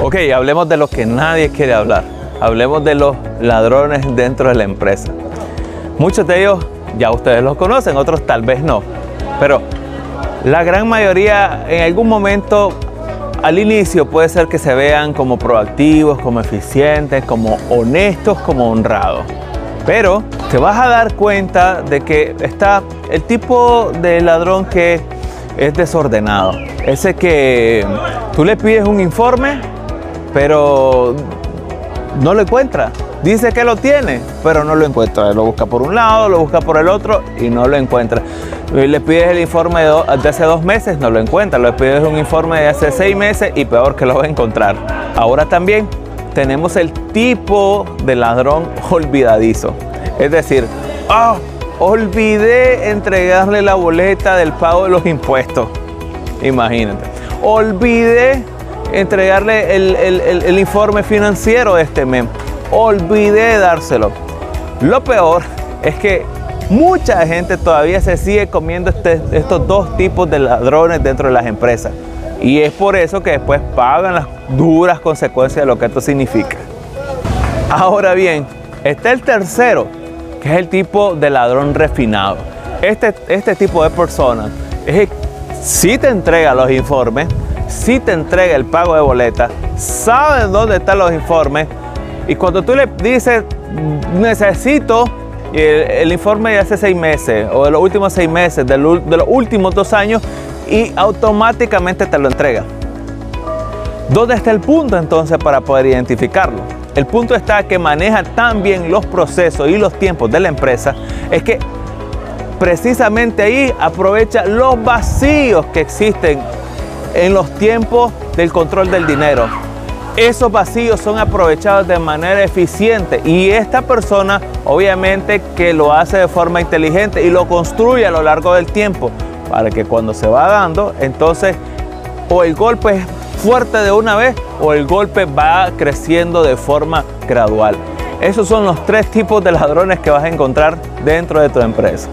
Ok, hablemos de lo que nadie quiere hablar. Hablemos de los ladrones dentro de la empresa. Muchos de ellos ya ustedes los conocen, otros tal vez no. Pero la gran mayoría en algún momento al inicio puede ser que se vean como proactivos, como eficientes, como honestos, como honrados. Pero te vas a dar cuenta de que está el tipo de ladrón que es desordenado. Ese que tú le pides un informe, pero no lo encuentra. Dice que lo tiene, pero no lo encuentra. Lo busca por un lado, lo busca por el otro y no lo encuentra. Le pides el informe de, hace dos meses, no lo encuentra. Le pides un informe de hace seis meses y peor que lo va a encontrar. Ahora también tenemos el tipo de ladrón olvidadizo. Es decir, oh, olvidé entregarle la boleta del pago de los impuestos. Imagínate. Olvidé entregarle el, informe financiero de este mes. Olvidé dárselo. Lo peor es que mucha gente todavía se sigue comiendo este, estos dos tipos de ladrones dentro de las empresas. Y es por eso que después pagan las duras consecuencias de lo que esto significa. Ahora bien, está el tercero, que es el tipo de ladrón refinado. Este, este tipo de persona es si te entrega los informes, si te entrega el pago de boleta, sabe dónde están los informes y cuando tú le dices necesito el, informe de hace seis meses o de los últimos seis meses, de, de los últimos dos años y automáticamente te lo entrega. ¿Dónde está el punto entonces para poder identificarlo? El punto está que maneja tan bien los procesos y los tiempos de la empresa, es que precisamente ahí aprovecha los vacíos que existen en los tiempos del control del dinero. Esos vacíos son aprovechados de manera eficiente y esta persona obviamente que lo hace de forma inteligente y lo construye a lo largo del tiempo para que cuando se va dando, entonces o el golpe es fuerte de una vez o el golpe va creciendo de forma gradual. Esos son los tres tipos de ladrones que vas a encontrar dentro de tu empresa.